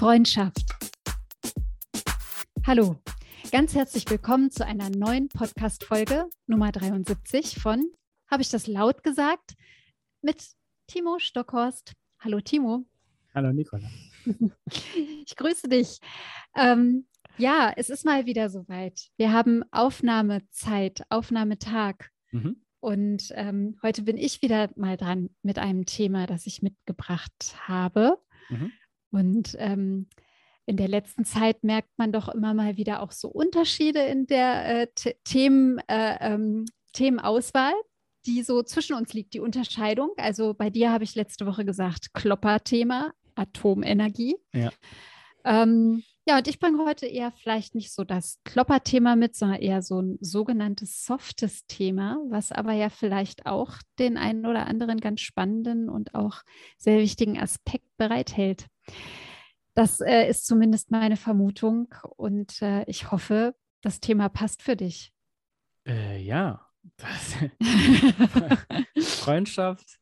Freundschaft. Hallo, ganz herzlich willkommen zu einer neuen Podcast-Folge Nummer 73 von, habe ich das laut gesagt, mit Timo Stockhorst. Hallo Timo. Hallo Nicola. Ich grüße dich. Ähm, ja, es ist mal wieder soweit. Wir haben Aufnahmezeit, Aufnahmetag. Mhm. Und ähm, heute bin ich wieder mal dran mit einem Thema, das ich mitgebracht habe. Mhm. Und ähm, in der letzten Zeit merkt man doch immer mal wieder auch so Unterschiede in der äh, Themen, äh, ähm, Themenauswahl, die so zwischen uns liegt, die Unterscheidung. Also bei dir habe ich letzte Woche gesagt, Klopper-Thema, Atomenergie. Ja. Ähm, ja, und ich bringe heute eher vielleicht nicht so das Klopper-Thema mit, sondern eher so ein sogenanntes softes Thema, was aber ja vielleicht auch den einen oder anderen ganz spannenden und auch sehr wichtigen Aspekt bereithält. Das äh, ist zumindest meine Vermutung und äh, ich hoffe, das Thema passt für dich. Äh, ja, Freundschaft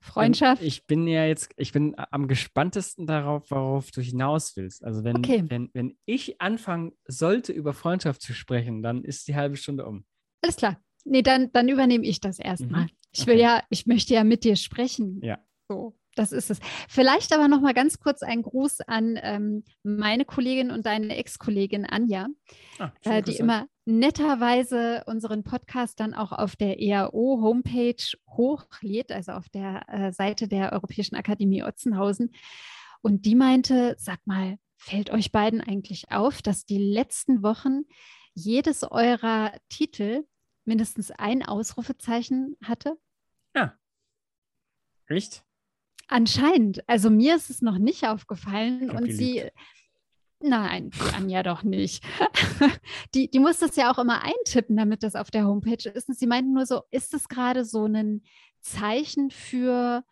Freundschaft. Ich bin ja jetzt, ich bin am gespanntesten darauf, worauf du hinaus willst. Also wenn, okay. wenn, wenn ich anfangen sollte, über Freundschaft zu sprechen, dann ist die halbe Stunde um. Alles klar. Nee, dann, dann übernehme ich das erstmal. Mhm. Ich will okay. ja, ich möchte ja mit dir sprechen. Ja. So, das ist es. Vielleicht aber noch mal ganz kurz ein Gruß an ähm, meine Kollegin und deine Ex-Kollegin Anja, ah, äh, die immer netterweise unseren Podcast dann auch auf der EAO-Homepage hochlädt, also auf der äh, Seite der Europäischen Akademie Otzenhausen. Und die meinte, sag mal, fällt euch beiden eigentlich auf, dass die letzten Wochen jedes eurer Titel mindestens ein Ausrufezeichen hatte? Ja. Echt? Anscheinend. Also mir ist es noch nicht aufgefallen und sie, liegt. Nein, Anja doch nicht. die, die muss das ja auch immer eintippen, damit das auf der Homepage ist. Und sie meinten nur so, ist das gerade so ein Zeichen für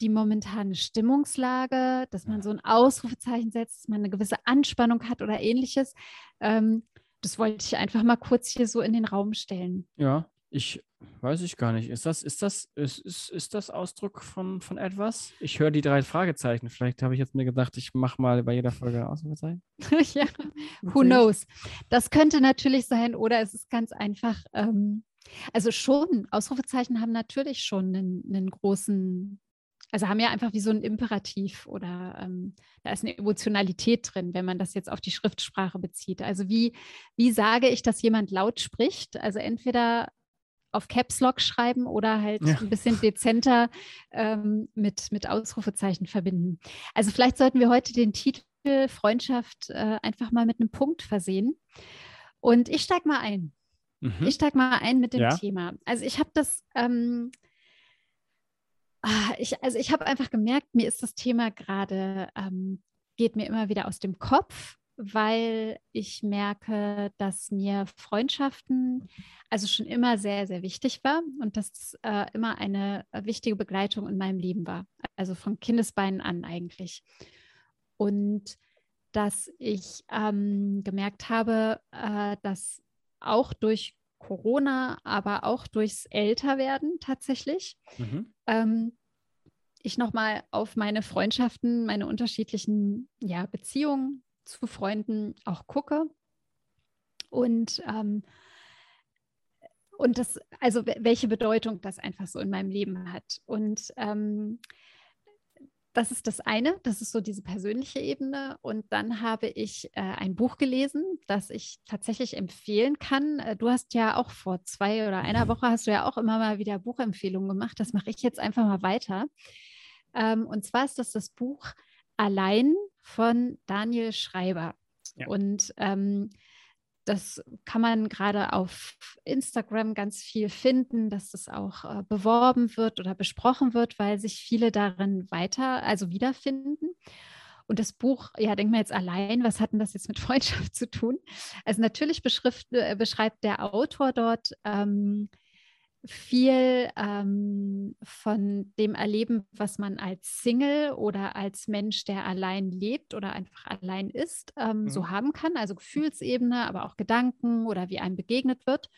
die momentane Stimmungslage, dass man so ein Ausrufezeichen setzt, dass man eine gewisse Anspannung hat oder ähnliches. Ähm, das wollte ich einfach mal kurz hier so in den Raum stellen. Ja, ich weiß ich gar nicht. Ist das, ist das, ist, ist, ist das Ausdruck von, von etwas? Ich höre die drei Fragezeichen. Vielleicht habe ich jetzt mir gedacht, ich mache mal bei jeder Folge Ausrufezeichen. ja, who knows? Das könnte natürlich sein, oder es ist ganz einfach. Ähm, also schon, Ausrufezeichen haben natürlich schon einen, einen großen also haben ja einfach wie so ein Imperativ oder ähm, da ist eine Emotionalität drin, wenn man das jetzt auf die Schriftsprache bezieht. Also wie, wie sage ich, dass jemand laut spricht? Also entweder auf Caps Lock schreiben oder halt ja. ein bisschen dezenter ähm, mit, mit Ausrufezeichen verbinden. Also vielleicht sollten wir heute den Titel Freundschaft äh, einfach mal mit einem Punkt versehen. Und ich steige mal ein. Mhm. Ich steige mal ein mit dem ja. Thema. Also ich habe das, ähm, ah, ich, also ich habe einfach gemerkt, mir ist das Thema gerade, ähm, geht mir immer wieder aus dem Kopf weil ich merke, dass mir Freundschaften also schon immer sehr, sehr wichtig war und dass äh, immer eine äh, wichtige Begleitung in meinem Leben war. Also von Kindesbeinen an eigentlich. Und dass ich ähm, gemerkt habe, äh, dass auch durch Corona, aber auch durchs Älterwerden tatsächlich, mhm. ähm, ich nochmal auf meine Freundschaften, meine unterschiedlichen ja, Beziehungen zu Freunden auch gucke. Und, ähm, und das, also welche Bedeutung das einfach so in meinem Leben hat. Und ähm, das ist das eine, das ist so diese persönliche Ebene. Und dann habe ich äh, ein Buch gelesen, das ich tatsächlich empfehlen kann. Äh, du hast ja auch vor zwei oder einer Woche hast du ja auch immer mal wieder Buchempfehlungen gemacht. Das mache ich jetzt einfach mal weiter. Ähm, und zwar ist das das Buch Allein von Daniel Schreiber. Ja. Und ähm, das kann man gerade auf Instagram ganz viel finden, dass das auch äh, beworben wird oder besprochen wird, weil sich viele darin weiter, also wiederfinden. Und das Buch, ja, denkt man jetzt allein, was hat denn das jetzt mit Freundschaft zu tun? Also natürlich äh, beschreibt der Autor dort ähm, viel ähm, von dem erleben, was man als Single oder als Mensch, der allein lebt oder einfach allein ist, ähm, mhm. so haben kann. Also Gefühlsebene, aber auch Gedanken oder wie einem begegnet wird.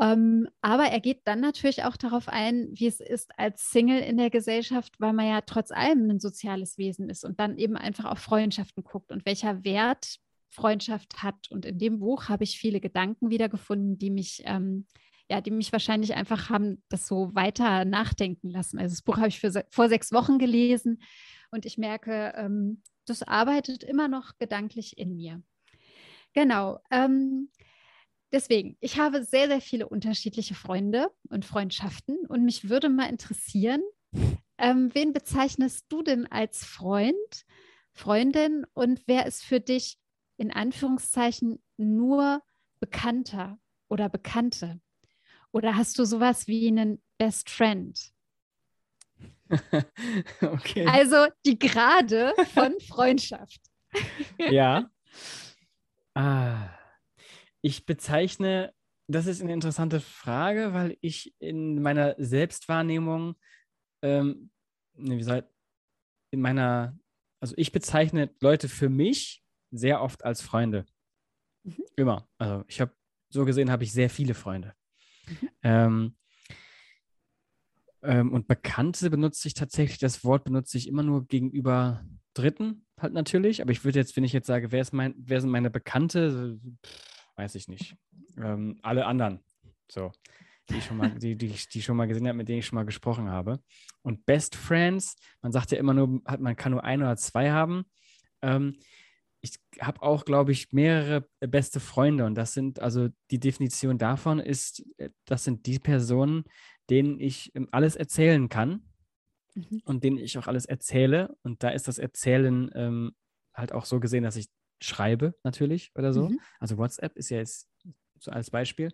Ähm, aber er geht dann natürlich auch darauf ein, wie es ist als Single in der Gesellschaft, weil man ja trotz allem ein soziales Wesen ist und dann eben einfach auf Freundschaften guckt und welcher Wert Freundschaft hat. Und in dem Buch habe ich viele Gedanken wiedergefunden, die mich, ähm, ja, die mich wahrscheinlich einfach haben das so weiter nachdenken lassen. Also das Buch habe ich für, vor sechs Wochen gelesen und ich merke, ähm, das arbeitet immer noch gedanklich in mir. Genau. Ähm, deswegen, ich habe sehr, sehr viele unterschiedliche Freunde und Freundschaften und mich würde mal interessieren, ähm, wen bezeichnest du denn als Freund, Freundin und wer ist für dich in Anführungszeichen nur Bekannter oder Bekannte? Oder hast du sowas wie einen Best Friend? okay. Also die Grade von Freundschaft. ja. Ah. Ich bezeichne, das ist eine interessante Frage, weil ich in meiner Selbstwahrnehmung, ähm, ne, wie soll, in meiner, also ich bezeichne Leute für mich sehr oft als Freunde. Mhm. Immer. Also ich habe, so gesehen habe ich sehr viele Freunde. Mhm. Ähm, ähm, und Bekannte benutze ich tatsächlich, das Wort benutze ich immer nur gegenüber Dritten halt natürlich. Aber ich würde jetzt, wenn ich jetzt sage, wer ist mein, wer sind meine Bekannte, pff, weiß ich nicht. Ähm, alle anderen. So. Die ich, schon mal, die, die, die schon mal gesehen habe, mit denen ich schon mal gesprochen habe. Und Best Friends, man sagt ja immer nur, man kann nur ein oder zwei haben. Ähm, ich habe auch, glaube ich, mehrere beste Freunde und das sind, also die Definition davon ist, äh, das sind die Personen, denen ich ähm, alles erzählen kann mhm. und denen ich auch alles erzähle. Und da ist das Erzählen ähm, halt auch so gesehen, dass ich schreibe natürlich oder so. Mhm. Also WhatsApp ist ja jetzt so als Beispiel.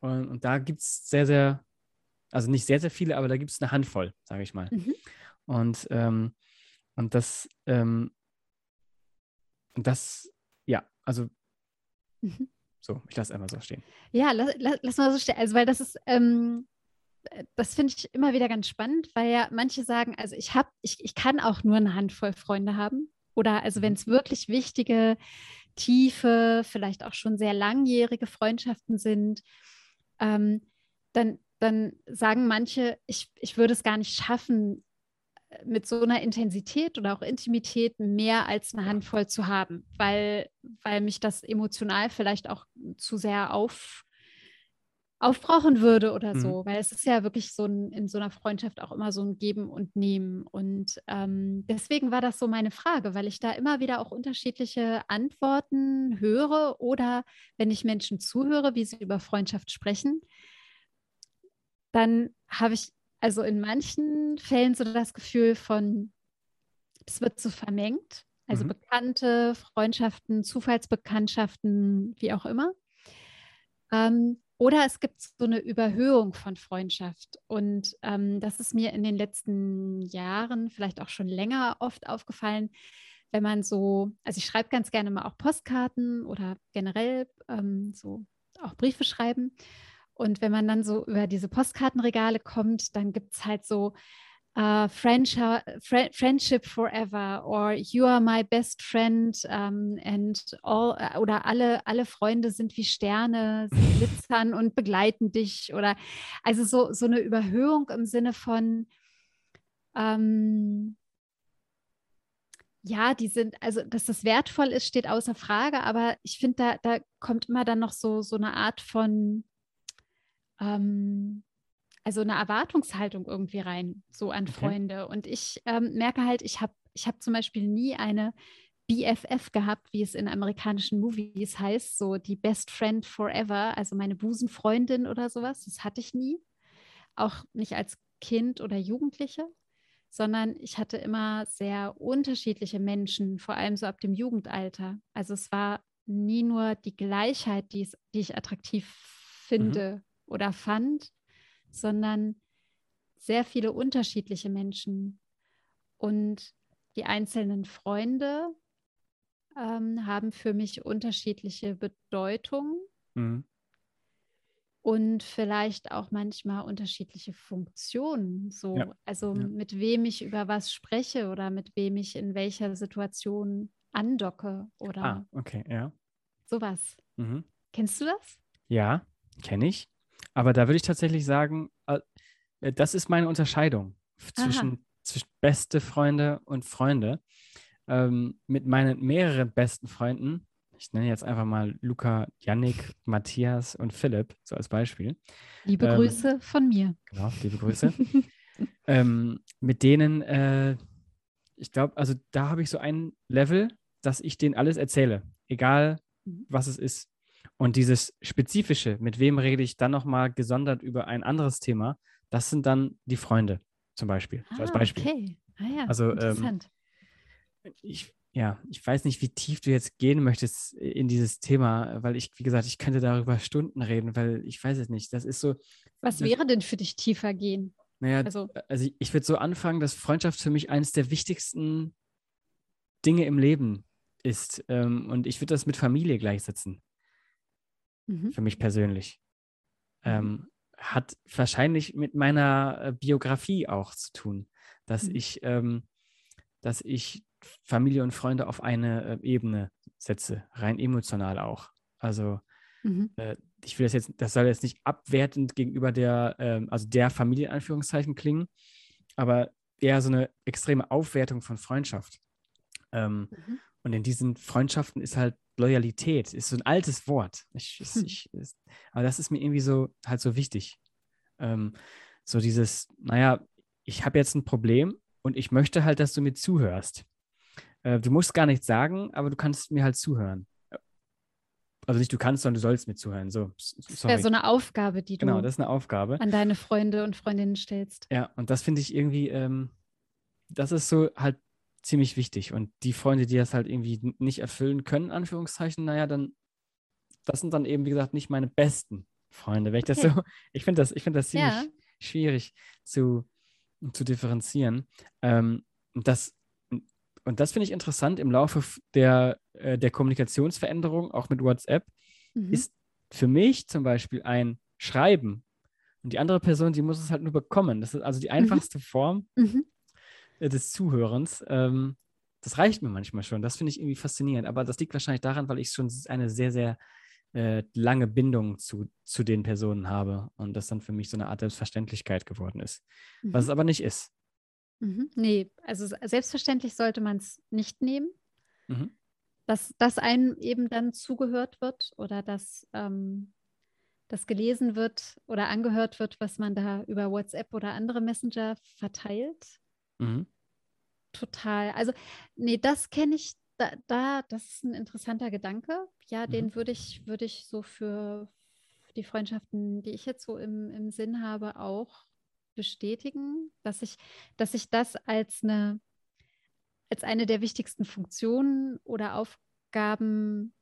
Und, und da gibt es sehr, sehr, also nicht sehr, sehr viele, aber da gibt es eine Handvoll, sage ich mal. Mhm. Und, ähm, und das, ähm, das, ja, also mhm. so, ich lasse einmal so stehen. Ja, lass, lass, lass mal so stehen. Also, weil das ist, ähm, das finde ich immer wieder ganz spannend, weil ja manche sagen, also ich habe, ich, ich kann auch nur eine Handvoll Freunde haben. Oder also wenn mhm. es wirklich wichtige, tiefe, vielleicht auch schon sehr langjährige Freundschaften sind, ähm, dann, dann sagen manche, ich, ich würde es gar nicht schaffen, mit so einer Intensität oder auch Intimität mehr als eine Handvoll zu haben, weil, weil mich das emotional vielleicht auch zu sehr auf, aufbrauchen würde oder mhm. so, weil es ist ja wirklich so ein, in so einer Freundschaft auch immer so ein Geben und Nehmen. Und ähm, deswegen war das so meine Frage, weil ich da immer wieder auch unterschiedliche Antworten höre oder wenn ich Menschen zuhöre, wie sie über Freundschaft sprechen, dann habe ich also in manchen Fällen so das Gefühl von, es wird so vermengt. Also mhm. Bekannte, Freundschaften, Zufallsbekanntschaften, wie auch immer. Ähm, oder es gibt so eine Überhöhung von Freundschaft. Und ähm, das ist mir in den letzten Jahren, vielleicht auch schon länger, oft aufgefallen, wenn man so, also ich schreibe ganz gerne mal auch Postkarten oder generell ähm, so auch Briefe schreiben. Und wenn man dann so über diese Postkartenregale kommt, dann gibt es halt so uh, Friendship Forever or You are my best friend um, and all äh, oder alle, alle Freunde sind wie Sterne, sie glitzern und begleiten dich oder also so, so eine Überhöhung im Sinne von ähm, ja, die sind, also dass das wertvoll ist, steht außer Frage, aber ich finde, da, da kommt immer dann noch so, so eine Art von ähm, also eine Erwartungshaltung irgendwie rein, so an okay. Freunde. Und ich ähm, merke halt, ich habe ich hab zum Beispiel nie eine BFF gehabt, wie es in amerikanischen Movies heißt, so die Best Friend Forever, also meine Busenfreundin oder sowas. Das hatte ich nie. Auch nicht als Kind oder Jugendliche, sondern ich hatte immer sehr unterschiedliche Menschen, vor allem so ab dem Jugendalter. Also es war nie nur die Gleichheit, die, die ich attraktiv finde mhm. Oder fand, sondern sehr viele unterschiedliche Menschen. Und die einzelnen Freunde ähm, haben für mich unterschiedliche Bedeutungen mhm. und vielleicht auch manchmal unterschiedliche Funktionen. So, ja. also ja. mit wem ich über was spreche oder mit wem ich in welcher Situation andocke oder ah, okay, ja. sowas. Mhm. Kennst du das? Ja, kenne ich. Aber da würde ich tatsächlich sagen, äh, äh, das ist meine Unterscheidung zwischen, zwischen beste Freunde und Freunde. Ähm, mit meinen mehreren besten Freunden, ich nenne jetzt einfach mal Luca, Yannick, Matthias und Philipp, so als Beispiel. Liebe ähm, Grüße von mir. Genau, liebe Grüße. ähm, mit denen, äh, ich glaube, also da habe ich so ein Level, dass ich denen alles erzähle, egal mhm. was es ist. Und dieses Spezifische, mit wem rede ich dann nochmal gesondert über ein anderes Thema, das sind dann die Freunde zum Beispiel. Ah, so als Beispiel. Okay. Ah ja, also, ähm, interessant. Ähm, ich, ja, ich weiß nicht, wie tief du jetzt gehen möchtest in dieses Thema, weil ich, wie gesagt, ich könnte darüber Stunden reden, weil ich weiß es nicht. Das ist so. Was wäre denn für dich tiefer gehen? Naja, also, also ich, ich würde so anfangen, dass Freundschaft für mich eines der wichtigsten Dinge im Leben ist. Ähm, und ich würde das mit Familie gleichsetzen. Mhm. Für mich persönlich. Mhm. Ähm, hat wahrscheinlich mit meiner äh, Biografie auch zu tun, dass mhm. ich, ähm, dass ich Familie und Freunde auf eine äh, Ebene setze, rein emotional auch. Also mhm. äh, ich will das jetzt, das soll jetzt nicht abwertend gegenüber der, ähm, also der Familie in Anführungszeichen klingen, aber eher so eine extreme Aufwertung von Freundschaft. Ähm, mhm. Und in diesen Freundschaften ist halt Loyalität, ist so ein altes Wort. Ich, hm. ich, ist, aber das ist mir irgendwie so halt so wichtig. Ähm, so dieses, naja, ich habe jetzt ein Problem und ich möchte halt, dass du mir zuhörst. Äh, du musst gar nichts sagen, aber du kannst mir halt zuhören. Also nicht du kannst, sondern du sollst mir zuhören. So, das wäre so eine Aufgabe, die du genau, das ist eine Aufgabe. an deine Freunde und Freundinnen stellst. Ja, und das finde ich irgendwie, ähm, das ist so halt ziemlich wichtig. Und die Freunde, die das halt irgendwie nicht erfüllen können, Anführungszeichen, naja, dann, das sind dann eben, wie gesagt, nicht meine besten Freunde. Wenn ich okay. das so, ich finde das, ich finde das ziemlich ja. schwierig zu, zu differenzieren. Ähm, das, und das finde ich interessant im Laufe der, äh, der Kommunikationsveränderung, auch mit WhatsApp, mhm. ist für mich zum Beispiel ein Schreiben. Und die andere Person, die muss es halt nur bekommen. Das ist also die mhm. einfachste mhm. Form, mhm. Des Zuhörens. Ähm, das reicht mir manchmal schon. Das finde ich irgendwie faszinierend. Aber das liegt wahrscheinlich daran, weil ich schon eine sehr, sehr äh, lange Bindung zu, zu den Personen habe und das dann für mich so eine Art Selbstverständlichkeit geworden ist. Mhm. Was es aber nicht ist. Mhm. Nee, also selbstverständlich sollte man es nicht nehmen. Mhm. Dass, dass einem eben dann zugehört wird oder dass ähm, das gelesen wird oder angehört wird, was man da über WhatsApp oder andere Messenger verteilt. Mhm. Total. Also, nee, das kenne ich, da, da, das ist ein interessanter Gedanke. Ja, mhm. den würde ich, würde ich so für die Freundschaften, die ich jetzt so im, im Sinn habe, auch bestätigen, dass ich, dass ich das als eine, als eine der wichtigsten Funktionen oder Aufgaben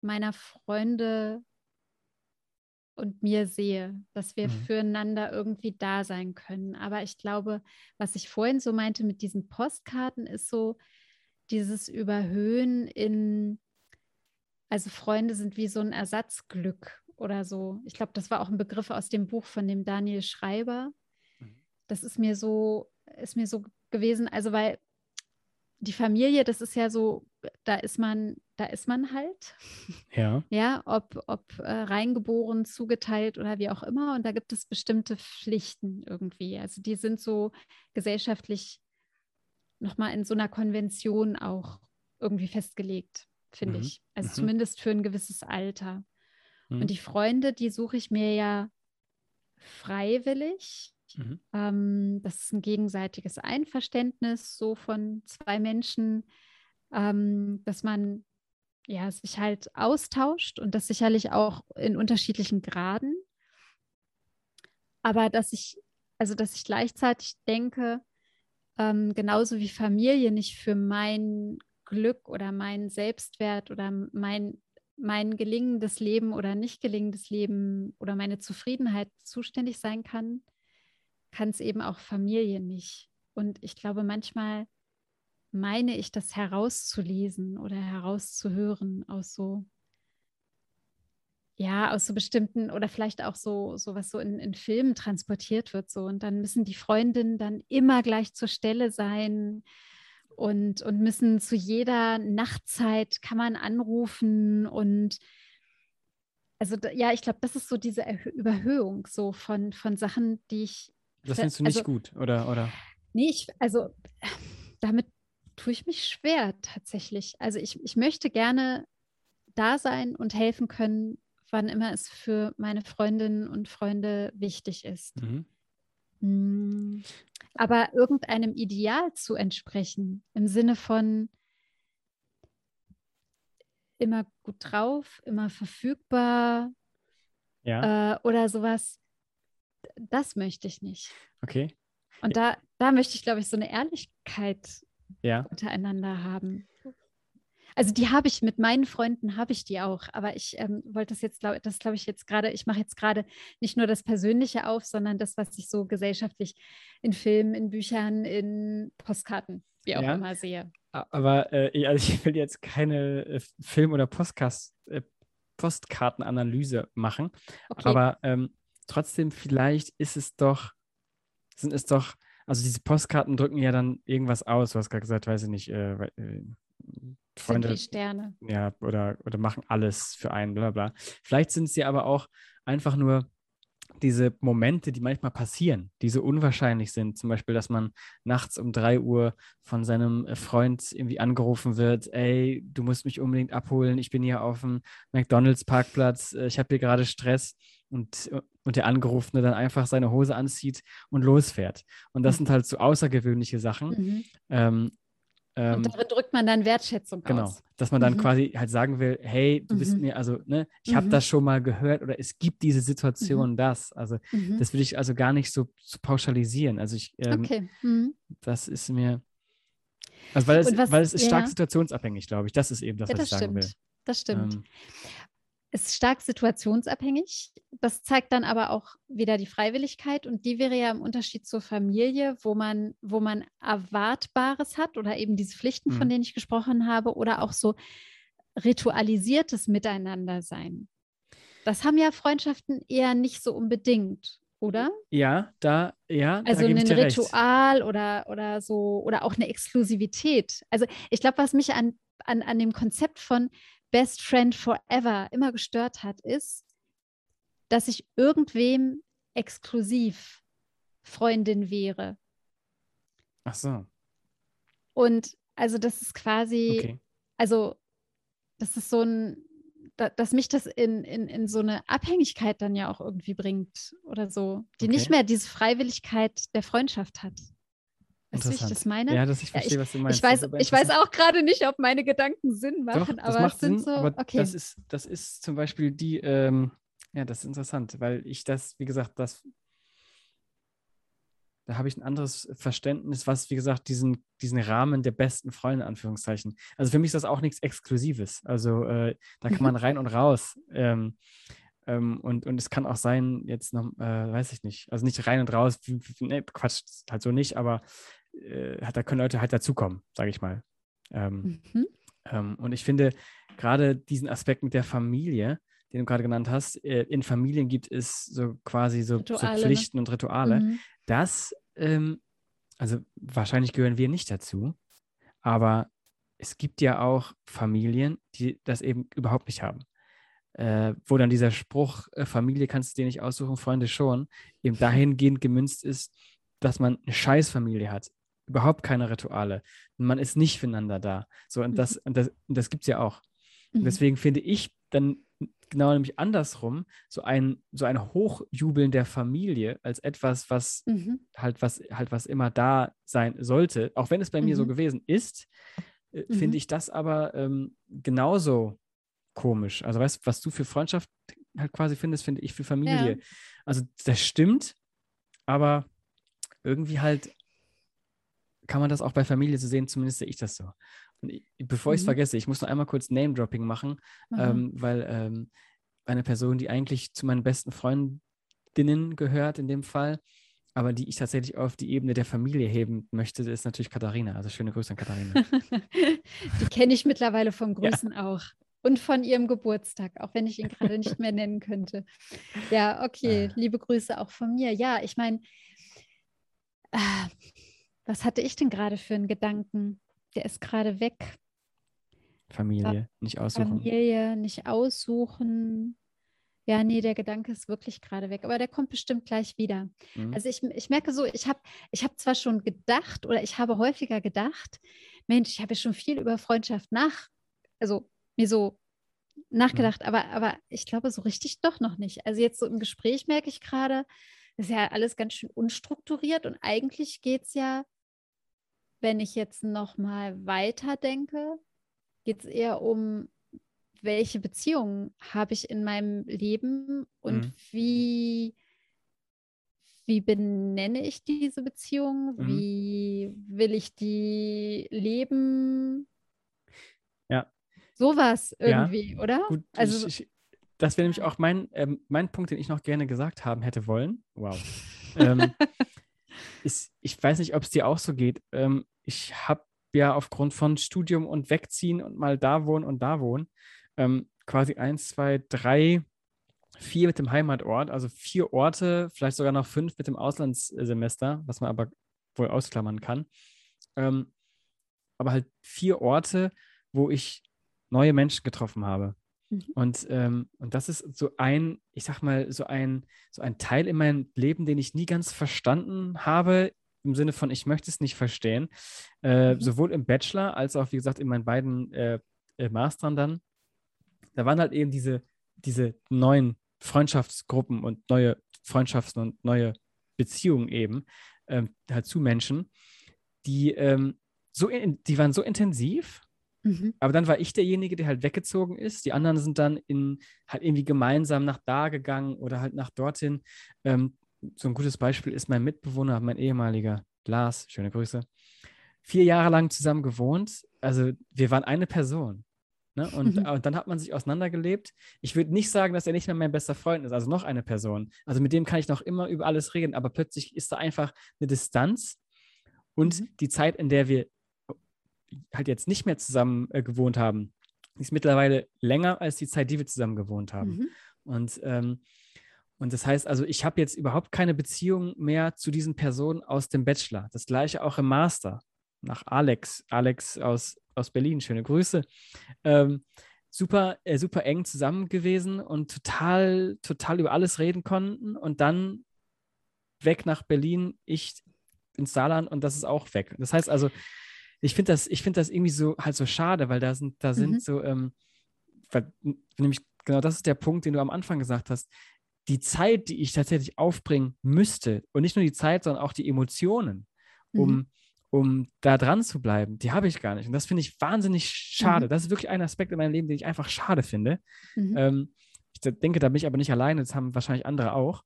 meiner Freunde und mir sehe, dass wir mhm. füreinander irgendwie da sein können. Aber ich glaube, was ich vorhin so meinte mit diesen Postkarten, ist so dieses Überhöhen in, also Freunde sind wie so ein Ersatzglück oder so. Ich glaube, das war auch ein Begriff aus dem Buch von dem Daniel Schreiber. Mhm. Das ist mir so, ist mir so gewesen, also weil die Familie, das ist ja so, da ist man, da ist man halt. Ja. Ja, ob, ob äh, reingeboren, zugeteilt oder wie auch immer. Und da gibt es bestimmte Pflichten irgendwie. Also die sind so gesellschaftlich nochmal in so einer Konvention auch irgendwie festgelegt, finde mhm. ich. Also mhm. zumindest für ein gewisses Alter. Mhm. Und die Freunde, die suche ich mir ja freiwillig Mhm. Ähm, das ist ein gegenseitiges Einverständnis so von zwei Menschen, ähm, dass man ja sich halt austauscht und das sicherlich auch in unterschiedlichen Graden. Aber dass ich, also dass ich gleichzeitig denke, ähm, genauso wie Familie nicht für mein Glück oder meinen Selbstwert oder mein, mein gelingendes Leben oder nicht gelingendes Leben oder meine Zufriedenheit zuständig sein kann, kann es eben auch Familie nicht. Und ich glaube, manchmal meine ich das herauszulesen oder herauszuhören aus so, ja, aus so bestimmten oder vielleicht auch so, so was so in, in Filmen transportiert wird. So. Und dann müssen die Freundinnen dann immer gleich zur Stelle sein und, und müssen zu jeder Nachtzeit kann man anrufen und also ja, ich glaube, das ist so diese Erhö Überhöhung so von, von Sachen, die ich. Das findest du nicht also, gut, oder, oder? Nee, ich, also damit tue ich mich schwer tatsächlich. Also ich, ich möchte gerne da sein und helfen können, wann immer es für meine Freundinnen und Freunde wichtig ist. Mhm. Hm, aber irgendeinem Ideal zu entsprechen, im Sinne von immer gut drauf, immer verfügbar ja. äh, oder sowas, das möchte ich nicht. Okay. Und da, da möchte ich, glaube ich, so eine Ehrlichkeit ja. untereinander haben. Also die habe ich mit meinen Freunden, habe ich die auch. Aber ich ähm, wollte das jetzt, glaub, das glaube ich jetzt gerade, ich mache jetzt gerade nicht nur das Persönliche auf, sondern das, was ich so gesellschaftlich in Filmen, in Büchern, in Postkarten, wie auch ja. immer sehe. Aber äh, also ich will jetzt keine äh, Film- oder Podcast, äh, Postkartenanalyse machen. Okay. Aber ähm, trotzdem, vielleicht ist es doch, sind es doch also diese Postkarten drücken ja dann irgendwas aus. Du hast gerade gesagt, weiß ich nicht, äh, äh, Freunde. Sind die Sterne. Ja, oder, oder machen alles für einen, bla bla. Vielleicht sind es ja aber auch einfach nur diese Momente, die manchmal passieren, die so unwahrscheinlich sind. Zum Beispiel, dass man nachts um drei Uhr von seinem äh, Freund irgendwie angerufen wird, ey, du musst mich unbedingt abholen, ich bin hier auf dem McDonalds-Parkplatz, äh, ich habe hier gerade Stress und, und der Angerufene dann einfach seine Hose anzieht und losfährt. Und das mhm. sind halt so außergewöhnliche Sachen. Mhm. Ähm, ähm, und darin drückt man dann Wertschätzung genau, aus. Genau, dass man dann mhm. quasi halt sagen will, hey, du mhm. bist mir, also, ne, ich habe mhm. das schon mal gehört oder es gibt diese Situation, mhm. das. Also, mhm. das will ich also gar nicht so, so pauschalisieren. Also ich, ähm, okay. das ist mir, also weil es, was, weil es ist ja. stark situationsabhängig, glaube ich. Das ist eben das, ja, was das ich sagen stimmt. will. Das stimmt. Ähm, ist stark situationsabhängig. Das zeigt dann aber auch wieder die Freiwilligkeit und die wäre ja im Unterschied zur Familie, wo man, wo man Erwartbares hat oder eben diese Pflichten, mhm. von denen ich gesprochen habe, oder auch so ritualisiertes Miteinander sein. Das haben ja Freundschaften eher nicht so unbedingt, oder? Ja, da, ja. Also da ein Ritual oder, oder so, oder auch eine Exklusivität. Also ich glaube, was mich an, an, an dem Konzept von Best Friend Forever immer gestört hat, ist, dass ich irgendwem exklusiv Freundin wäre. Ach so. Und also das ist quasi, okay. also das ist so ein, dass mich das in, in, in so eine Abhängigkeit dann ja auch irgendwie bringt oder so, die okay. nicht mehr diese Freiwilligkeit der Freundschaft hat. Weißt du, wie ich das meine? Ja, dass ich verstehe, ja, ich, was du meinst. Ich weiß, ich weiß auch gerade nicht, ob meine Gedanken Sinn machen, Doch, aber macht Sinn, so, aber okay. das ist, das ist zum Beispiel die, ähm, ja, das ist interessant, weil ich das, wie gesagt, das, da habe ich ein anderes Verständnis, was, wie gesagt, diesen, diesen Rahmen der besten Freunde, Anführungszeichen. Also für mich ist das auch nichts Exklusives. Also äh, da kann man rein und raus. Ähm, ähm, und, und es kann auch sein, jetzt noch, äh, weiß ich nicht, also nicht rein und raus, ne, Quatsch, halt so nicht, aber äh, da können Leute halt dazukommen, sage ich mal. Ähm, mhm. ähm, und ich finde gerade diesen Aspekt mit der Familie, den du gerade genannt hast, äh, in Familien gibt es so quasi so, so ne? Pflichten und Rituale. Mhm. Das, ähm, also wahrscheinlich gehören wir nicht dazu, aber es gibt ja auch Familien, die das eben überhaupt nicht haben. Äh, wo dann dieser Spruch, äh, Familie kannst du dir nicht aussuchen, Freunde schon, eben dahingehend gemünzt ist, dass man eine Scheißfamilie hat überhaupt keine Rituale. Man ist nicht füreinander da. So, und das, und das, und das gibt es ja auch. Und mhm. deswegen finde ich dann genau nämlich andersrum, so ein, so ein Hochjubeln der Familie als etwas, was mhm. halt was halt was immer da sein sollte, auch wenn es bei mhm. mir so mhm. gewesen ist, äh, mhm. finde ich das aber ähm, genauso komisch. Also weißt du, was du für Freundschaft halt quasi findest, finde ich für Familie. Ja. Also das stimmt, aber irgendwie halt kann man das auch bei Familie so sehen, zumindest sehe ich das so. Und ich, bevor mhm. ich es vergesse, ich muss noch einmal kurz Name-Dropping machen, mhm. ähm, weil ähm, eine Person, die eigentlich zu meinen besten Freundinnen gehört in dem Fall, aber die ich tatsächlich auf die Ebene der Familie heben möchte, ist natürlich Katharina. Also schöne Grüße an Katharina. die kenne ich mittlerweile vom Grüßen ja. auch. Und von ihrem Geburtstag, auch wenn ich ihn gerade nicht mehr nennen könnte. Ja, okay, äh. liebe Grüße auch von mir. Ja, ich meine, äh, was hatte ich denn gerade für einen Gedanken? Der ist gerade weg. Familie, nicht aussuchen. Familie, nicht aussuchen. Ja, nee, der Gedanke ist wirklich gerade weg, aber der kommt bestimmt gleich wieder. Mhm. Also ich, ich merke so, ich habe ich hab zwar schon gedacht oder ich habe häufiger gedacht, Mensch, ich habe ja schon viel über Freundschaft nach, also mir so nachgedacht, mhm. aber, aber ich glaube so richtig doch noch nicht. Also jetzt so im Gespräch merke ich gerade, das ist ja alles ganz schön unstrukturiert und eigentlich geht es ja, wenn ich jetzt noch mal weiter denke, geht es eher um, welche Beziehungen habe ich in meinem Leben und mhm. wie, wie benenne ich diese Beziehungen, mhm. wie will ich die leben? Ja. Sowas irgendwie, ja. oder? Gut, also, ich, das wäre nämlich auch mein, ähm, mein Punkt, den ich noch gerne gesagt haben hätte wollen. Wow. ähm, ist, ich weiß nicht, ob es dir auch so geht. Ähm, ich habe ja aufgrund von Studium und Wegziehen und mal da wohnen und da wohnen, ähm, quasi eins, zwei, drei, vier mit dem Heimatort, also vier Orte, vielleicht sogar noch fünf mit dem Auslandssemester, was man aber wohl ausklammern kann. Ähm, aber halt vier Orte, wo ich neue Menschen getroffen habe. Mhm. Und, ähm, und das ist so ein, ich sag mal, so ein, so ein Teil in meinem Leben, den ich nie ganz verstanden habe, im Sinne von, ich möchte es nicht verstehen. Äh, mhm. Sowohl im Bachelor als auch, wie gesagt, in meinen beiden äh, äh, Mastern dann. Da waren halt eben diese, diese neuen Freundschaftsgruppen und neue Freundschaften und neue Beziehungen eben ähm, halt zu Menschen, die ähm, so, in, die waren so intensiv Mhm. Aber dann war ich derjenige, der halt weggezogen ist. Die anderen sind dann in, halt irgendwie gemeinsam nach da gegangen oder halt nach dorthin. Ähm, so ein gutes Beispiel ist mein Mitbewohner, mein ehemaliger Lars, schöne Grüße. Vier Jahre lang zusammen gewohnt. Also wir waren eine Person. Ne? Und, mhm. und dann hat man sich auseinandergelebt. Ich würde nicht sagen, dass er nicht mehr mein bester Freund ist, also noch eine Person. Also mit dem kann ich noch immer über alles reden, aber plötzlich ist da einfach eine Distanz und mhm. die Zeit, in der wir halt jetzt nicht mehr zusammen äh, gewohnt haben, ist mittlerweile länger als die Zeit, die wir zusammen gewohnt haben. Mhm. Und, ähm, und das heißt also, ich habe jetzt überhaupt keine Beziehung mehr zu diesen Personen aus dem Bachelor. Das gleiche auch im Master. Nach Alex, Alex aus, aus Berlin, schöne Grüße. Ähm, super, äh, super eng zusammen gewesen und total, total über alles reden konnten. Und dann weg nach Berlin, ich ins Saarland und das ist auch weg. Das heißt also, ich finde das, ich das irgendwie so halt so schade, weil da sind, da sind mhm. so, ähm, weil, nämlich genau das ist der Punkt, den du am Anfang gesagt hast. Die Zeit, die ich tatsächlich aufbringen müsste, und nicht nur die Zeit, sondern auch die Emotionen, um, mhm. um da dran zu bleiben, die habe ich gar nicht. Und das finde ich wahnsinnig schade. Mhm. Das ist wirklich ein Aspekt in meinem Leben, den ich einfach schade finde. Mhm. Ähm, ich denke, da bin ich aber nicht alleine, das haben wahrscheinlich andere auch.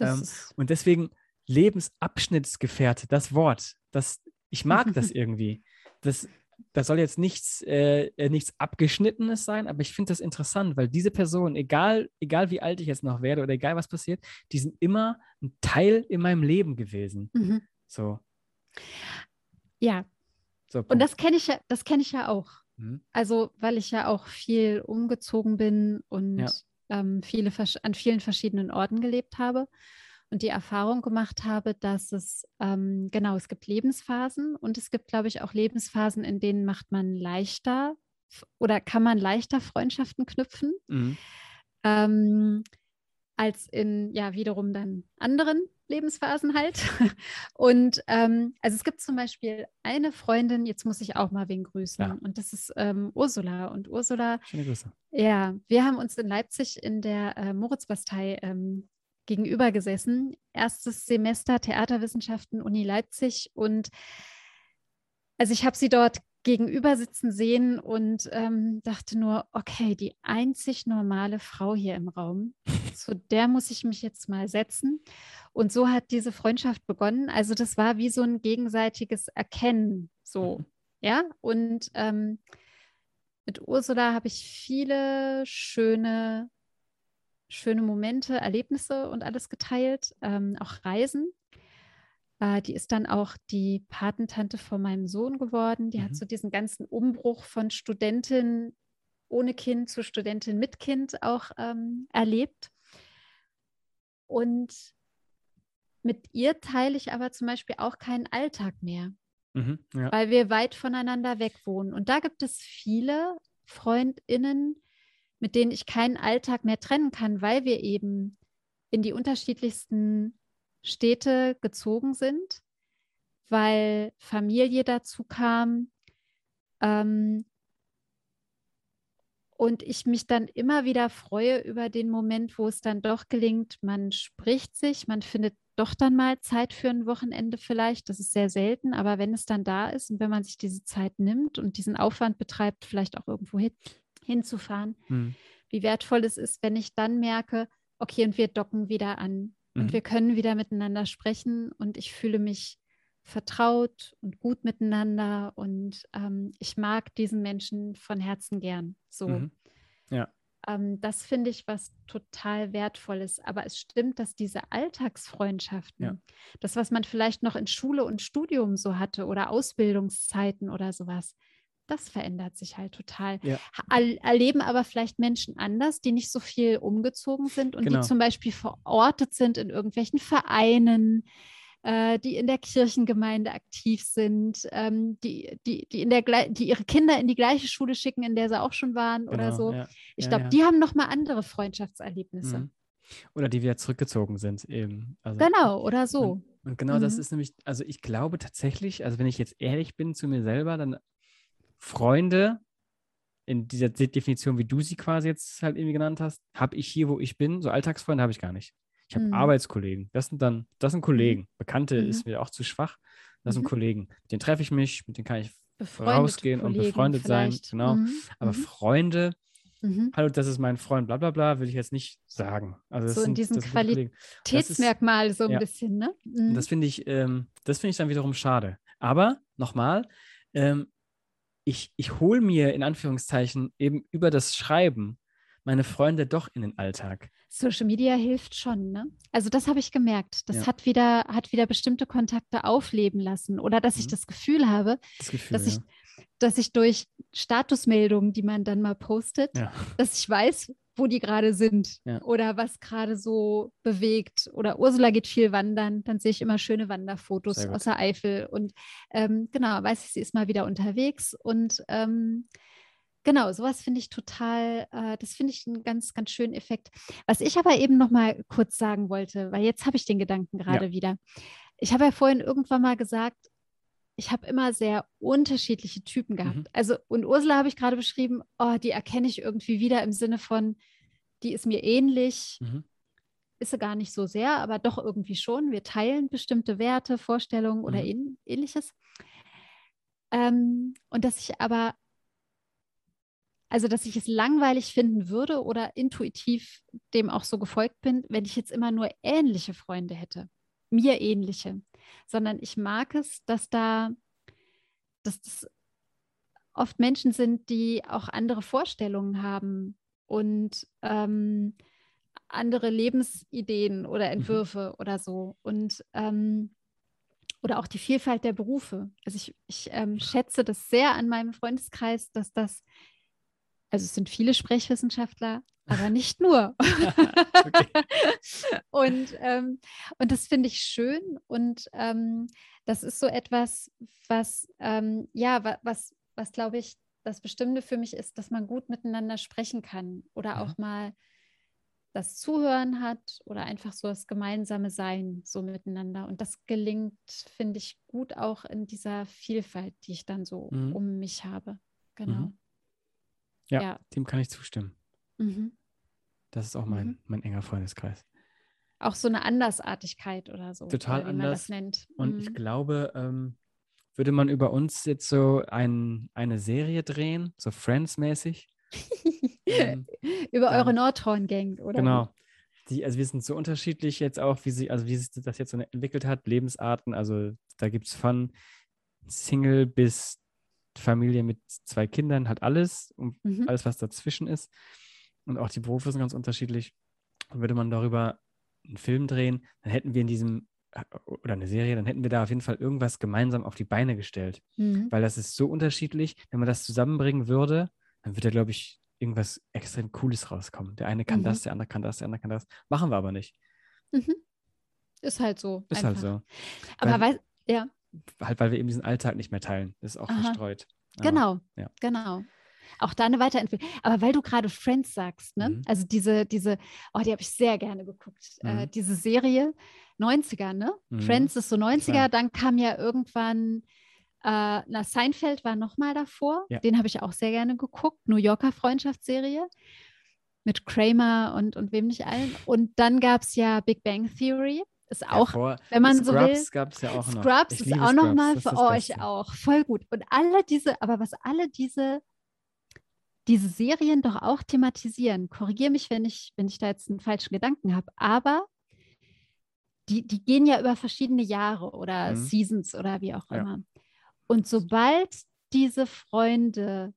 Ähm, und deswegen Lebensabschnittsgefährte, das Wort, das, ich mag das irgendwie. Das, das soll jetzt nichts, äh, äh, nichts Abgeschnittenes sein, aber ich finde das interessant, weil diese Personen, egal, egal wie alt ich jetzt noch werde oder egal was passiert, die sind immer ein Teil in meinem Leben gewesen. Mhm. So. Ja. So, Und das kenne ich ja, das kenne ich ja auch. Mhm. Also, weil ich ja auch viel umgezogen bin und ja. ähm, viele, an vielen verschiedenen Orten gelebt habe und die Erfahrung gemacht habe, dass es, ähm, genau, es gibt Lebensphasen und es gibt, glaube ich, auch Lebensphasen, in denen macht man leichter oder kann man leichter Freundschaften knüpfen, mhm. ähm, als in, ja, wiederum dann anderen Lebensphasen halt. Und ähm, also es gibt zum Beispiel eine Freundin, jetzt muss ich auch mal wen grüßen, ja. und das ist ähm, Ursula. Und Ursula, Schöne Grüße. Ja, wir haben uns in Leipzig in der äh, Moritzbastei ähm, gegenüber gesessen. Erstes Semester Theaterwissenschaften Uni Leipzig und also ich habe sie dort gegenüber sitzen sehen und ähm, dachte nur, okay, die einzig normale Frau hier im Raum, zu der muss ich mich jetzt mal setzen. Und so hat diese Freundschaft begonnen. Also das war wie so ein gegenseitiges Erkennen, so, mhm. ja. Und ähm, mit Ursula habe ich viele schöne schöne Momente, Erlebnisse und alles geteilt, ähm, auch Reisen. Äh, die ist dann auch die Patentante von meinem Sohn geworden. Die mhm. hat so diesen ganzen Umbruch von Studentin ohne Kind zu Studentin mit Kind auch ähm, erlebt. Und mit ihr teile ich aber zum Beispiel auch keinen Alltag mehr, mhm, ja. weil wir weit voneinander weg wohnen. Und da gibt es viele Freundinnen, mit denen ich keinen Alltag mehr trennen kann, weil wir eben in die unterschiedlichsten Städte gezogen sind, weil Familie dazu kam. Ähm, und ich mich dann immer wieder freue über den Moment, wo es dann doch gelingt, man spricht sich, man findet doch dann mal Zeit für ein Wochenende vielleicht. Das ist sehr selten, aber wenn es dann da ist und wenn man sich diese Zeit nimmt und diesen Aufwand betreibt, vielleicht auch irgendwo hin, hinzufahren, hm. wie wertvoll es ist, wenn ich dann merke, okay, und wir docken wieder an und mhm. wir können wieder miteinander sprechen und ich fühle mich vertraut und gut miteinander und ähm, ich mag diesen Menschen von Herzen gern. So. Mhm. Ja. Ähm, das finde ich was total Wertvolles. Aber es stimmt, dass diese Alltagsfreundschaften, ja. das, was man vielleicht noch in Schule und Studium so hatte oder Ausbildungszeiten oder sowas, das verändert sich halt total. Ja. Erleben aber vielleicht Menschen anders, die nicht so viel umgezogen sind und genau. die zum Beispiel verortet sind in irgendwelchen Vereinen, äh, die in der Kirchengemeinde aktiv sind, ähm, die, die, die, in der, die ihre Kinder in die gleiche Schule schicken, in der sie auch schon waren genau, oder so. Ja. Ich glaube, ja. die haben nochmal andere Freundschaftserlebnisse. Mhm. Oder die wieder zurückgezogen sind eben. Also, genau, oder so. Und, und genau mhm. das ist nämlich, also ich glaube tatsächlich, also wenn ich jetzt ehrlich bin zu mir selber, dann Freunde in dieser Definition, wie du sie quasi jetzt halt irgendwie genannt hast, habe ich hier, wo ich bin. So Alltagsfreunde habe ich gar nicht. Ich habe mhm. Arbeitskollegen. Das sind dann, das sind mhm. Kollegen. Bekannte mhm. ist mir auch zu schwach. Das sind mhm. Kollegen. Mit denen treffe ich mich, mit denen kann ich rausgehen Kollegen und befreundet vielleicht. sein. Genau. Mhm. Aber. Freunde, hallo, das ist mein Freund, bla bla bla, will ich jetzt nicht sagen. Also so in sind, diesem Qualitätsmerkmal ist, so ein ja. bisschen, ne? Das finde ich, ähm, das finde ich dann wiederum schade. Aber nochmal, ähm, ich, ich hole mir in Anführungszeichen eben über das Schreiben meine Freunde doch in den Alltag. Social Media hilft schon, ne? Also das habe ich gemerkt. Das ja. hat wieder, hat wieder bestimmte Kontakte aufleben lassen. Oder dass mhm. ich das Gefühl habe, das Gefühl, dass, ja. ich, dass ich durch Statusmeldungen, die man dann mal postet, ja. dass ich weiß, wo die gerade sind oder was gerade so bewegt. Oder Ursula geht viel wandern, dann sehe ich immer schöne Wanderfotos aus der Eifel. Und ähm, genau, weiß ich, sie ist mal wieder unterwegs und ähm, Genau, sowas finde ich total, äh, das finde ich einen ganz, ganz schönen Effekt. Was ich aber eben noch mal kurz sagen wollte, weil jetzt habe ich den Gedanken gerade ja. wieder. Ich habe ja vorhin irgendwann mal gesagt, ich habe immer sehr unterschiedliche Typen gehabt. Mhm. Also, und Ursula habe ich gerade beschrieben, oh, die erkenne ich irgendwie wieder im Sinne von, die ist mir ähnlich. Mhm. Ist sie gar nicht so sehr, aber doch irgendwie schon. Wir teilen bestimmte Werte, Vorstellungen oder mhm. ähnliches. Ähm, und dass ich aber also, dass ich es langweilig finden würde oder intuitiv dem auch so gefolgt bin, wenn ich jetzt immer nur ähnliche Freunde hätte, mir ähnliche, sondern ich mag es, dass da, dass das oft Menschen sind, die auch andere Vorstellungen haben und ähm, andere Lebensideen oder mhm. Entwürfe mhm. oder so. Und ähm, oder auch die Vielfalt der Berufe. Also ich, ich ähm, schätze das sehr an meinem Freundeskreis, dass das also es sind viele Sprechwissenschaftler, aber nicht nur. und, ähm, und das finde ich schön und ähm, das ist so etwas, was, ähm, ja, was, was glaube ich, das Bestimmte für mich ist, dass man gut miteinander sprechen kann oder auch mal das Zuhören hat oder einfach so das gemeinsame Sein so miteinander. Und das gelingt, finde ich, gut auch in dieser Vielfalt, die ich dann so mhm. um mich habe. Genau. Mhm. Ja, ja, dem kann ich zustimmen. Mhm. Das ist auch mein, mhm. mein enger Freundeskreis. Auch so eine Andersartigkeit oder so. Total oder wie anders. Man das nennt. Und mhm. ich glaube, ähm, würde man über uns jetzt so ein, eine Serie drehen, so Friends-mäßig? ähm, über dann, eure Nordhorn-Gang, oder? Genau. Die, also wir sind so unterschiedlich jetzt auch, wie sie, also wie sich das jetzt so entwickelt hat, Lebensarten. Also da gibt es von Single bis Familie mit zwei Kindern, hat alles und mhm. alles, was dazwischen ist. Und auch die Berufe sind ganz unterschiedlich. Und würde man darüber einen Film drehen, dann hätten wir in diesem, oder eine Serie, dann hätten wir da auf jeden Fall irgendwas gemeinsam auf die Beine gestellt. Mhm. Weil das ist so unterschiedlich. Wenn man das zusammenbringen würde, dann würde da, glaube ich, irgendwas extrem Cooles rauskommen. Der eine kann mhm. das, der andere kann das, der andere kann das. Machen wir aber nicht. Mhm. Ist halt so. Ist halt einfach. halt so. Aber weil, ja halt, weil wir eben diesen Alltag nicht mehr teilen. Das ist auch Aha. verstreut. Aber, genau, ja. genau. Auch da eine Weiterentwicklung. Aber weil du gerade Friends sagst, ne? Mhm. Also diese, diese, oh, die habe ich sehr gerne geguckt. Äh, Mhm. diese Serie 90er, ne? Mhm. Friends ist so 90er, Klar. dann kam ja irgendwann, äh, na, Seinfeld war nochmal davor. Ja. Den habe ich auch sehr gerne geguckt. New Yorker Freundschaftsserie mit Kramer und, und wem nicht allen. Und dann gab es ja Big Bang Theory. Ist auch Davor- wenn man so will. Scrubs gab es ja auch noch. Scrubs ist auch Scrubs, nochmal für euch auch voll gut. Und alle diese, aber was alle diese, diese Serien doch auch thematisieren, korrigiere mich, wenn ich, wenn ich da jetzt einen falschen Gedanken habe, aber die, die gehen ja über verschiedene Jahre oder Mhm. Seasons oder wie auch Ja. immer. Und sobald diese Freunde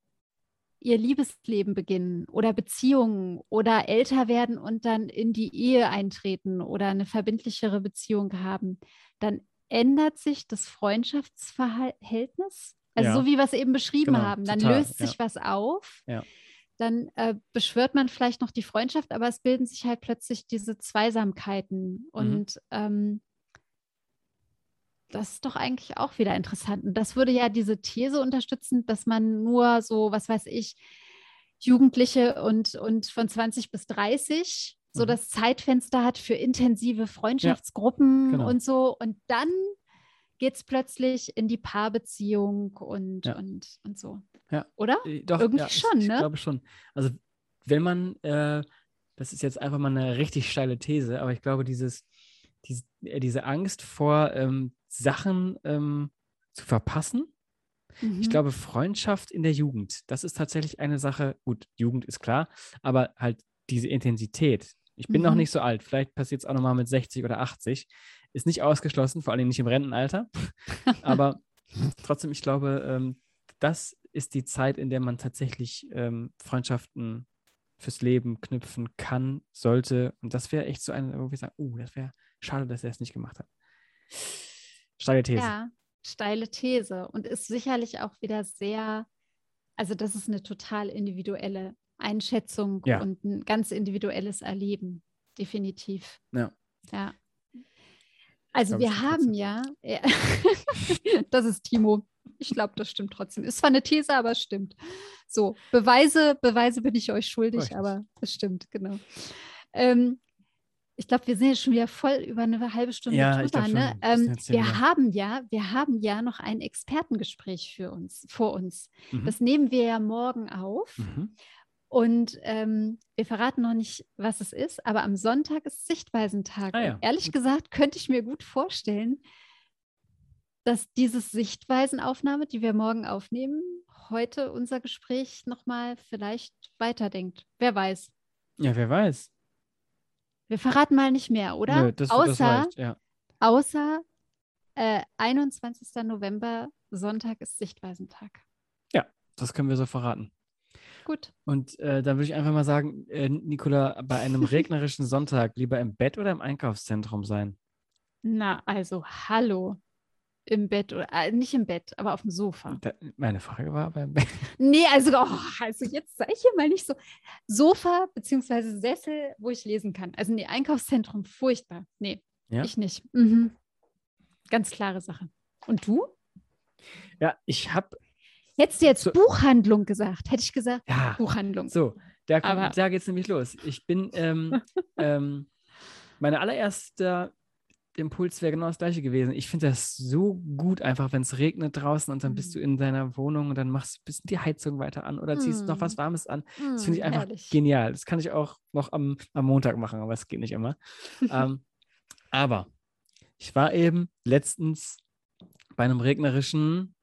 ihr Liebesleben beginnen oder Beziehungen oder älter werden und dann in die Ehe eintreten oder eine verbindlichere Beziehung haben, dann ändert sich das Freundschaftsverhältnis. Also Ja. so wie wir es eben beschrieben Genau, haben. Dann total, löst sich ja. was auf. Ja. Dann äh, beschwört man vielleicht noch die Freundschaft, aber es bilden sich halt plötzlich diese Zweisamkeiten. Und ähm, das ist doch eigentlich auch wieder interessant. Und das würde ja diese These unterstützen, dass man nur so, was weiß ich, Jugendliche und, und von 20 bis 30 so Mhm. das Zeitfenster hat für intensive Freundschaftsgruppen genau. und so. Und dann geht es plötzlich in die Paarbeziehung und, Ja. und, und so. Ja. Oder? Äh, Doch, Irgendwie ja, ich- schon, ich ne? glaube schon. Also wenn man, äh, das ist jetzt einfach mal eine richtig steile These, aber ich glaube, dieses, diese, äh, diese Angst vor ähm, Sachen ähm, zu verpassen, ich Mhm. glaube, Freundschaft in der Jugend, das ist tatsächlich eine Sache, gut, Jugend ist klar, aber halt diese Intensität. Ich bin noch Mhm. nicht so alt, vielleicht passiert es auch nochmal mit 60 oder 80, ist nicht ausgeschlossen, vor allem nicht im Rentenalter, aber trotzdem, ich glaube, ähm, das ist die Zeit, in der man tatsächlich ähm, Freundschaften fürs Leben knüpfen kann, sollte. Und das wäre echt so eine, wo wir sagen, uh, das wäre schade, dass er es nicht gemacht hat. Steile These. Ja, steile These und ist sicherlich auch wieder sehr, also das ist eine total individuelle Einschätzung Ja. und ein ganz individuelles Erleben, definitiv. Ja. Ja. Also wir haben ja, ja das ist Timo. Ich glaube, das stimmt trotzdem. Ist zwar eine These, aber es stimmt. So, Beweise, Beweise bin ich euch schuldig, Richtig. aber es stimmt, genau. Ähm, ich glaube, wir sind jetzt schon wieder voll über eine halbe Stunde Ja, drüber. Ne? Ähm, wir wieder- haben ja, wir haben ja noch ein Expertengespräch für uns, vor uns. Mhm. Das nehmen wir ja morgen auf. Mhm. Und ähm, wir verraten noch nicht, was es ist, aber am Sonntag ist Sichtweisentag. Ah ja, ehrlich gesagt könnte ich mir gut vorstellen, dass diese Sichtweisenaufnahme, die wir morgen aufnehmen, heute unser Gespräch nochmal vielleicht weiterdenkt. Wer weiß. Ja, wer weiß. Wir verraten mal nicht mehr, oder? Nö, das, das außer reicht, ja. außer äh, 21. November, Sonntag ist Sichtweisentag. Das können wir so verraten. Gut. Und äh, dann würde ich einfach mal sagen, äh, Nicola, bei einem regnerischen Sonntag lieber im Bett oder im Einkaufszentrum sein? Na, also hallo. Im Bett oder äh, nicht im Bett, aber auf dem Sofa. Da, meine Frage war beim Bett. Nee, also, oh, also jetzt sei ich hier mal nicht so. Sofa beziehungsweise Sessel, wo ich lesen kann. Also nee, Einkaufszentrum, furchtbar. Nee, Ja? ich nicht. Mhm. Ganz klare Sache. Und du? Ja, ich habe. Hättest du jetzt So- Buchhandlung gesagt, hätte ich gesagt Ja, Buchhandlung. so, da, Aber- da geht es nämlich los. Ich bin. Ähm, ähm, meine allererste Impuls wäre genau das gleiche gewesen. Ich finde das so gut, einfach wenn es regnet draußen und dann bist du in deiner Wohnung und dann machst du ein bisschen die Heizung weiter an oder ziehst noch Mm. was Warmes an. Das finde ich einfach herrlich. genial. Das kann ich auch noch am, am Montag machen, aber es geht nicht immer. ähm, aber ich war eben letztens bei einem regnerischen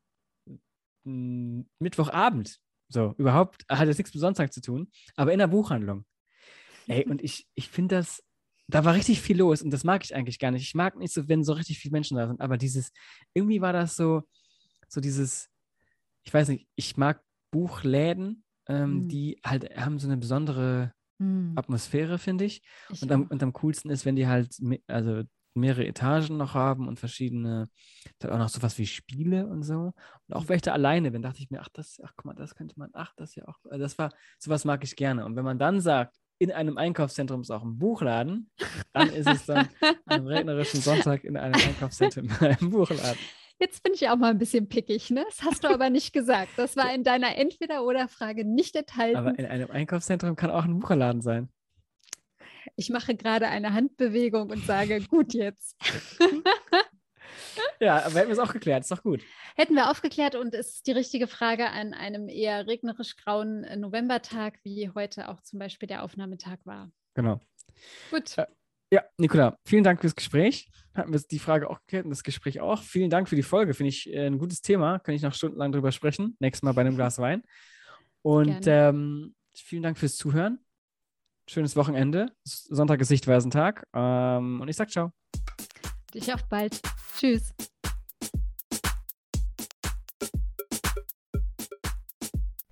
Mittwochabend. So, überhaupt hat jetzt nichts mit Sonntag zu tun, aber in der Buchhandlung. Ey, und ich, ich finde das, da war richtig viel los und das mag ich eigentlich gar nicht. Ich mag nicht so, wenn so richtig viele Menschen da sind, aber dieses, irgendwie war das so, so dieses, ich weiß nicht, ich mag Buchläden, ähm, Mhm. die halt haben so eine besondere Mm, Atmosphäre, finde ich. ich Und am, und am coolsten ist, wenn die halt also mehrere Etagen noch haben und verschiedene, dann auch noch sowas wie Spiele und so. Und auch welche alleine, wenn dachte ich mir, ach, das, ach, guck mal, das könnte man, ach, das ja auch. Also das war, sowas mag ich gerne. Und wenn man dann sagt, in einem Einkaufszentrum ist auch ein Buchladen, dann ist es dann an einem regnerischen Sonntag in einem Einkaufszentrum in einem Buchladen. Jetzt bin ich auch mal ein bisschen pickig, ne? Das hast du aber nicht gesagt. Das war in deiner Entweder-oder-Frage nicht enthalten. Aber in einem Einkaufszentrum kann auch ein Bucherladen sein. Ich mache gerade eine Handbewegung und sage, gut jetzt. ja, aber hätten wir es auch geklärt, ist doch gut. Hätten wir aufgeklärt und es ist die richtige Frage an einem eher regnerisch grauen Novembertag, wie heute auch zum Beispiel der Aufnahmetag war. Genau. Gut. Äh, ja, Nicola, vielen Dank fürs Gespräch. Hatten wir die Frage auch geklärt und das Gespräch auch. Vielen Dank für die Folge. Finde ich äh, ein gutes Thema. Kann ich noch stundenlang drüber sprechen. Nächstes Mal bei einem Glas Wein. Und ähm, vielen Dank fürs Zuhören. Schönes Wochenende. Sonntag ist Sichtweisentag. Ähm, und ich sag ciao. Dich auf bald. Tschüss.